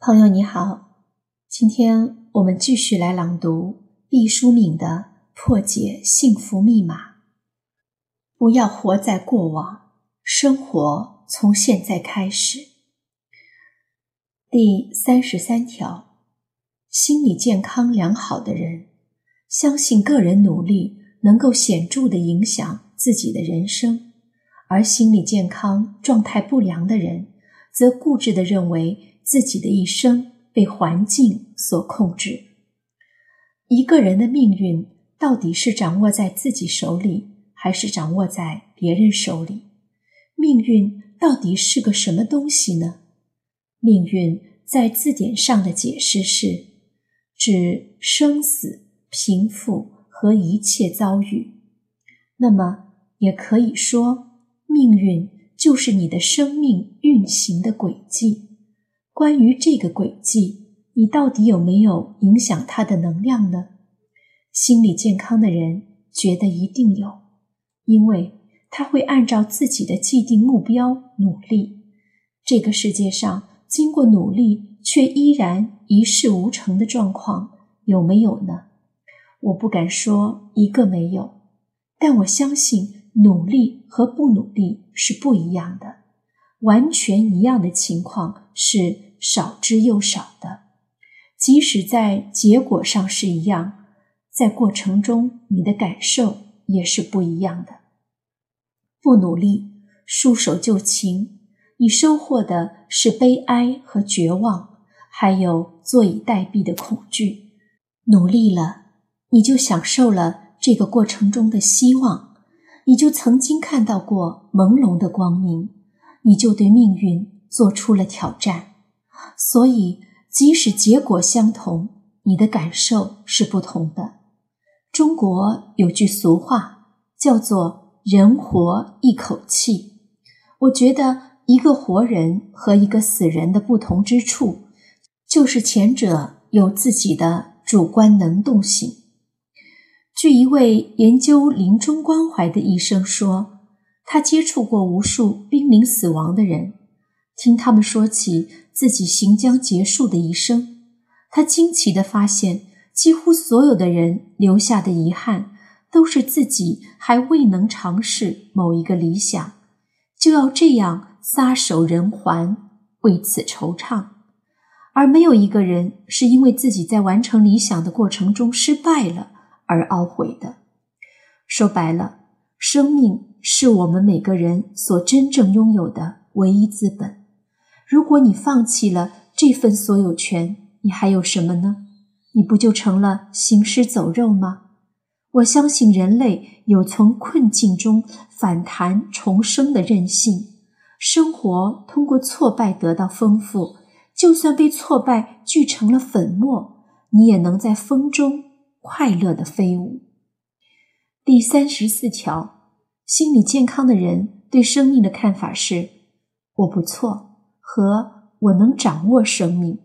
朋友你好，今天我们继续来朗读毕淑敏的《破解幸福密码》。不要活在过往，生活从现在开始。第三十三条：心理健康良好的人，相信个人努力能够显著的影响自己的人生；而心理健康状态不良的人，则固执的认为。自己的一生被环境所控制。一个人的命运到底是掌握在自己手里，还是掌握在别人手里？命运到底是个什么东西呢？命运在字典上的解释是指生死、贫富和一切遭遇。那么，也可以说，命运就是你的生命运行的轨迹。关于这个轨迹，你到底有没有影响它的能量呢？心理健康的人觉得一定有，因为他会按照自己的既定目标努力。这个世界上，经过努力却依然一事无成的状况有没有呢？我不敢说一个没有，但我相信努力和不努力是不一样的。完全一样的情况是。少之又少的，即使在结果上是一样，在过程中你的感受也是不一样的。不努力，束手就擒，你收获的是悲哀和绝望，还有坐以待毙的恐惧；努力了，你就享受了这个过程中的希望，你就曾经看到过朦胧的光明，你就对命运做出了挑战。所以，即使结果相同，你的感受是不同的。中国有句俗话叫做“人活一口气”，我觉得一个活人和一个死人的不同之处，就是前者有自己的主观能动性。据一位研究临终关怀的医生说，他接触过无数濒临死亡的人。听他们说起自己行将结束的一生，他惊奇地发现，几乎所有的人留下的遗憾，都是自己还未能尝试某一个理想，就要这样撒手人寰，为此惆怅；而没有一个人是因为自己在完成理想的过程中失败了而懊悔的。说白了，生命是我们每个人所真正拥有的唯一资本。如果你放弃了这份所有权，你还有什么呢？你不就成了行尸走肉吗？我相信人类有从困境中反弹重生的韧性。生活通过挫败得到丰富，就算被挫败聚成了粉末，你也能在风中快乐的飞舞。第三十四条，心理健康的人对生命的看法是：我不错。和我能掌握生命，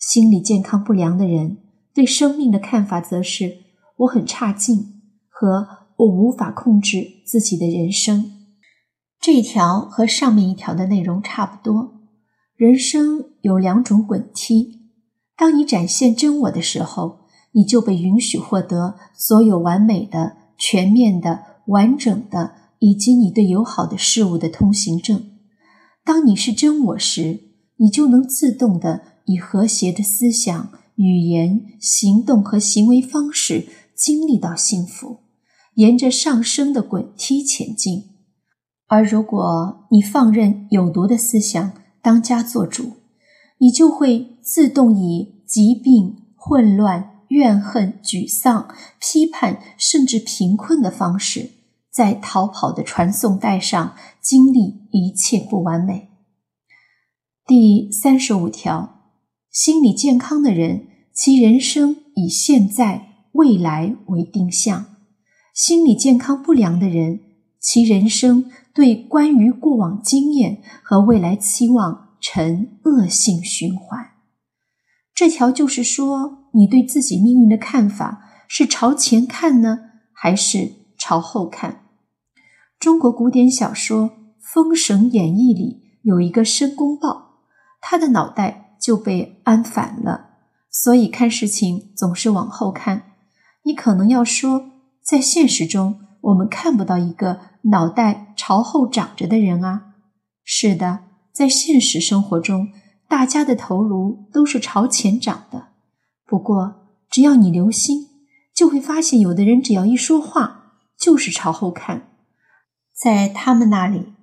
心理健康不良的人对生命的看法则是我很差劲和我无法控制自己的人生。这一条和上面一条的内容差不多。人生有两种滚梯，当你展现真我的时候，你就被允许获得所有完美的、全面的、完整的，以及你对友好的事物的通行证。当你是真我时，你就能自动的以和谐的思想、语言、行动和行为方式经历到幸福，沿着上升的滚梯前进。而如果你放任有毒的思想当家做主，你就会自动以疾病、混乱、怨恨、沮丧、批判，甚至贫困的方式。在逃跑的传送带上经历一切不完美。第三十五条，心理健康的人，其人生以现在、未来为定向；心理健康不良的人，其人生对关于过往经验和未来期望呈恶性循环。这条就是说，你对自己命运的看法是朝前看呢，还是朝后看？中国古典小说《封神演义》里有一个申公豹，他的脑袋就被安反了，所以看事情总是往后看。你可能要说，在现实中，我们看不到一个脑袋朝后长着的人啊。是的，在现实生活中，大家的头颅都是朝前长的。不过，只要你留心，就会发现，有的人只要一说话，就是朝后看。在他们那里，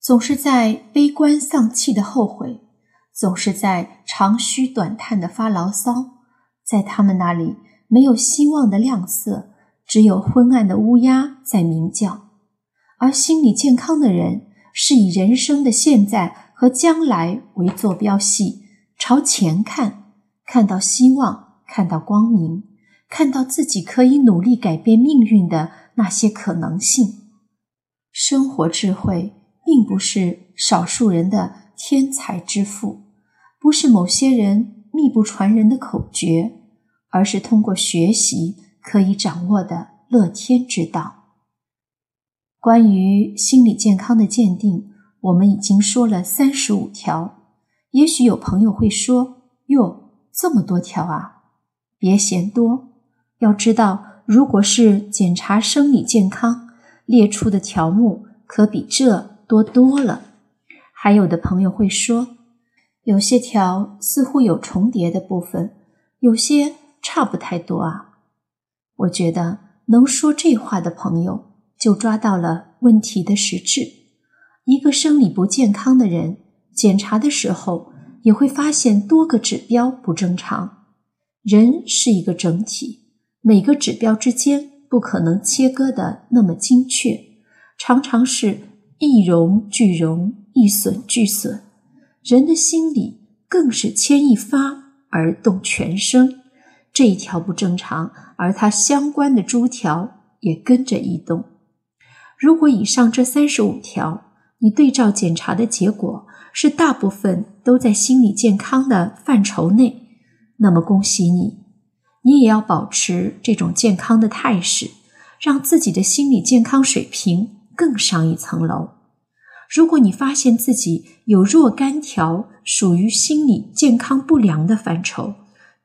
总是在悲观丧气的后悔，总是在长吁短叹的发牢骚。在他们那里，没有希望的亮色，只有昏暗的乌鸦在鸣叫。而心理健康的人，是以人生的现在和将来为坐标系，朝前看，看到希望，看到光明。看到自己可以努力改变命运的那些可能性，生活智慧并不是少数人的天才之富，不是某些人秘不传人的口诀，而是通过学习可以掌握的乐天之道。关于心理健康的鉴定，我们已经说了三十五条。也许有朋友会说：“哟，这么多条啊！”别嫌多。要知道，如果是检查生理健康，列出的条目可比这多多了。还有的朋友会说，有些条似乎有重叠的部分，有些差不太多啊。我觉得能说这话的朋友，就抓到了问题的实质。一个生理不健康的人，检查的时候也会发现多个指标不正常。人是一个整体。每个指标之间不可能切割的那么精确，常常是一荣俱荣，一损俱损。人的心理更是牵一发而动全身，这一条不正常，而它相关的诸条也跟着移动。如果以上这三十五条，你对照检查的结果是大部分都在心理健康的范畴内，那么恭喜你。你也要保持这种健康的态势，让自己的心理健康水平更上一层楼。如果你发现自己有若干条属于心理健康不良的范畴，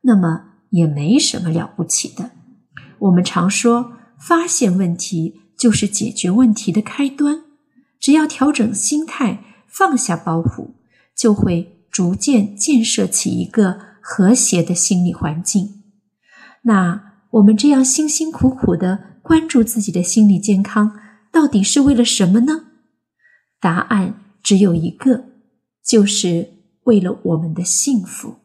那么也没什么了不起的。我们常说，发现问题就是解决问题的开端。只要调整心态，放下包袱，就会逐渐建设起一个和谐的心理环境。那我们这样辛辛苦苦的关注自己的心理健康，到底是为了什么呢？答案只有一个，就是为了我们的幸福。